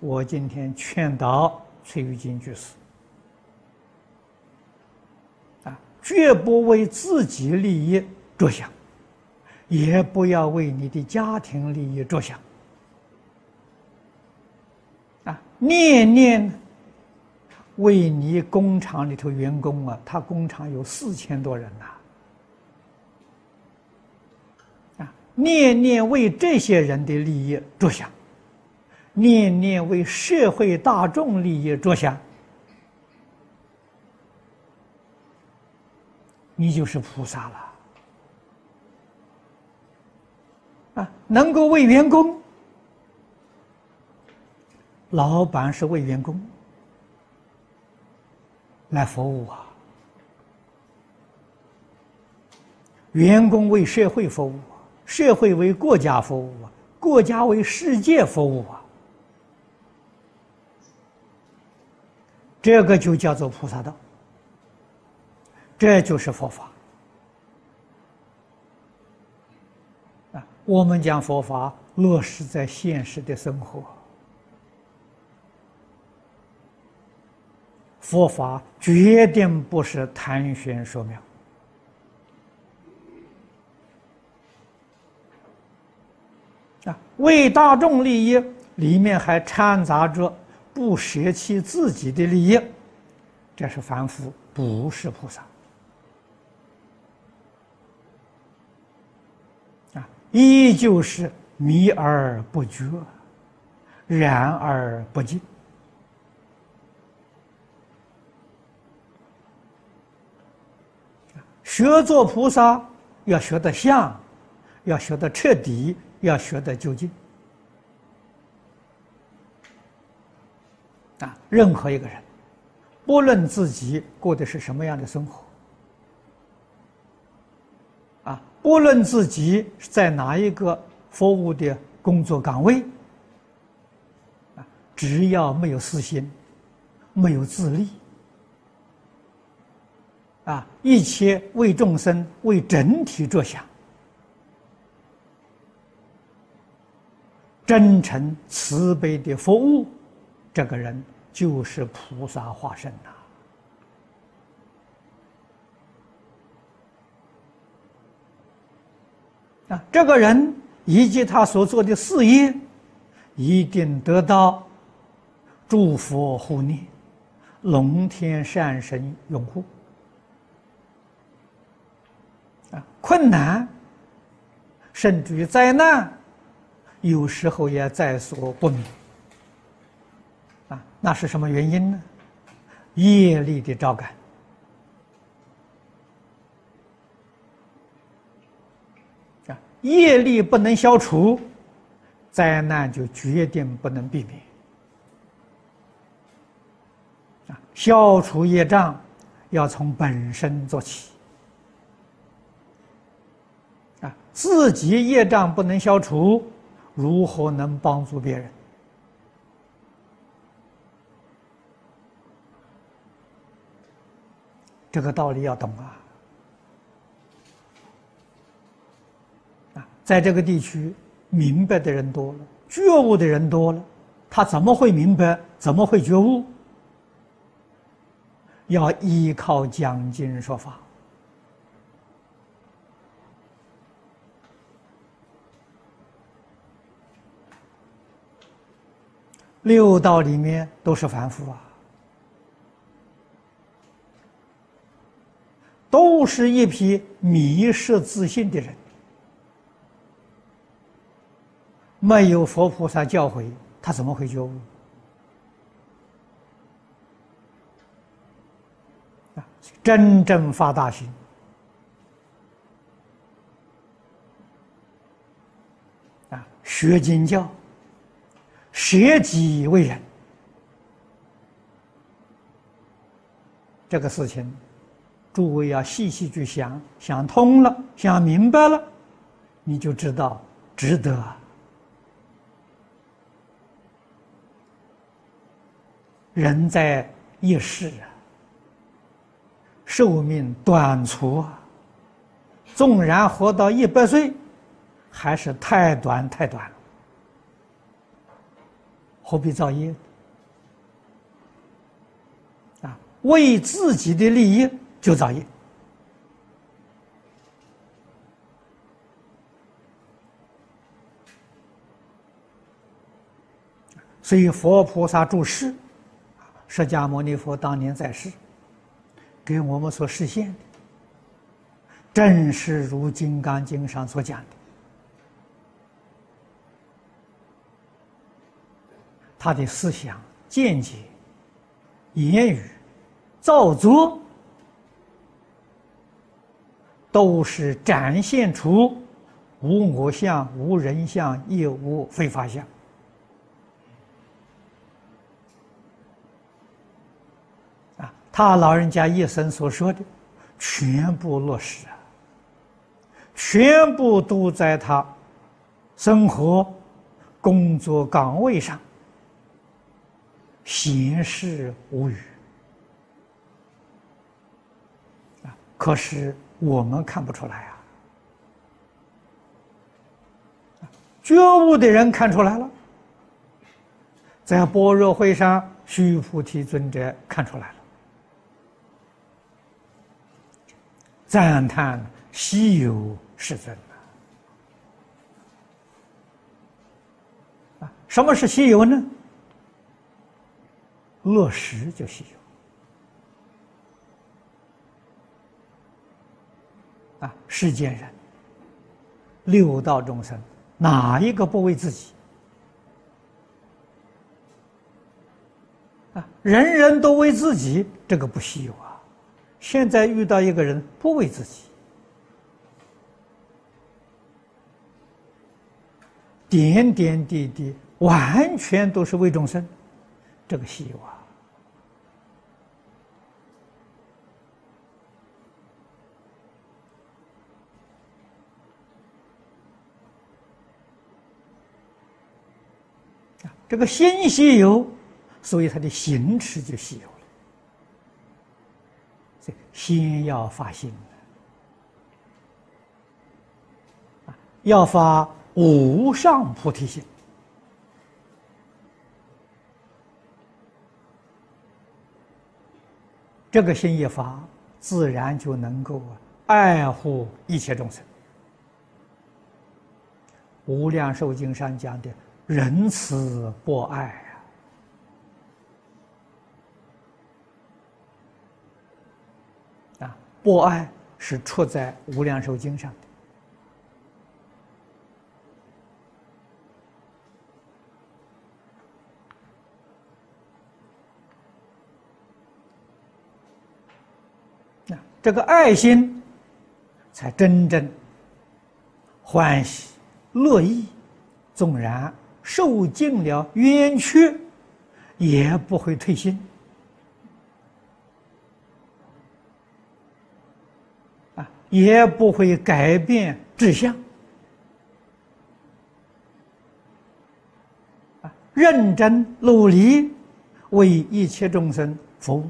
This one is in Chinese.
我今天劝导崔玉金居士。啊，绝不为自己利益着想，也不要为你的家庭利益着想。啊，念念为你工厂里头员工啊，他工厂有四千多人呐。啊念念为这些人的利益着想，念念为社会大众利益着想，你就是菩萨了。啊，能够为员工，老板是为员工来服务啊，员工为社会服务。社会为国家服务啊，国家为世界服务啊，这个就叫做菩萨道，这就是佛法啊。我们将佛法落实在现实的生活，佛法决定不是谈玄说妙。啊，为大众利益，里面还掺杂着不舍弃自己的利益，这是凡夫，不是菩萨。啊，依旧是迷而不觉，然而不净。学做菩萨，要学得像，要学得彻底。要学得究竟啊！任何一个人，不论自己过的是什么样的生活，啊，不论自己在哪一个服务的工作岗位，啊，只要没有私心，没有自利，啊，一切为众生、为整体着想。真诚慈悲的服务，这个人就是菩萨化身呐！啊，这个人以及他所做的事业，一定得到诸佛护念、龙天善神拥护。啊，困难，甚至于灾难。有时候也在所不免，啊，那是什么原因呢？业力的召感，啊，业力不能消除，灾难就决定不能避免。啊，消除业障要从本身做起，啊，自己业障不能消除。如何能帮助别人？这个道理要懂啊！啊，在这个地区，明白的人多了，觉悟的人多了，他怎么会明白？怎么会觉悟？要依靠讲经说法。六道里面都是凡夫啊，都是一批迷失自信的人，没有佛菩萨教诲，他怎么会觉悟？啊，真正发大心啊，学经教。舍己为人，这个事情，诸位要细细去想，想通了，想明白了，你就知道值得。人在一世啊，寿命短促，纵然活到一百岁，还是太短太短了。何必造业？啊，为自己的利益就造业。所以佛菩萨住世，释迦牟尼佛当年在世，给我们所实现的，正是如《金刚经》上所讲的。他的思想、见解、言语、造作，都是展现出无我相、无人相，也无非法相。啊，他老人家一生所说的，全部落实啊，全部都在他生活、工作岗位上。闲事无语啊！可是我们看不出来啊。觉悟的人看出来了，在般若会上，须菩提尊者看出来了，赞叹稀有世尊啊！什么是西游呢？落实就西游啊！世间人，六道众生，哪一个不为自己？啊，人人都为自己，这个不稀有啊！现在遇到一个人不为自己，点点滴滴，完全都是为众生。这个稀有啊！这个心稀有，所以他的行持就稀有了。所以先要发心，要发无上菩提心。这个心一发，自然就能够爱护一切众生。无量寿经上讲的仁慈博爱啊，啊，博爱是出在无量寿经上的。这个爱心，才真正欢喜乐意，纵然受尽了冤屈，也不会退心啊，也不会改变志向，认真努力为一切众生服务。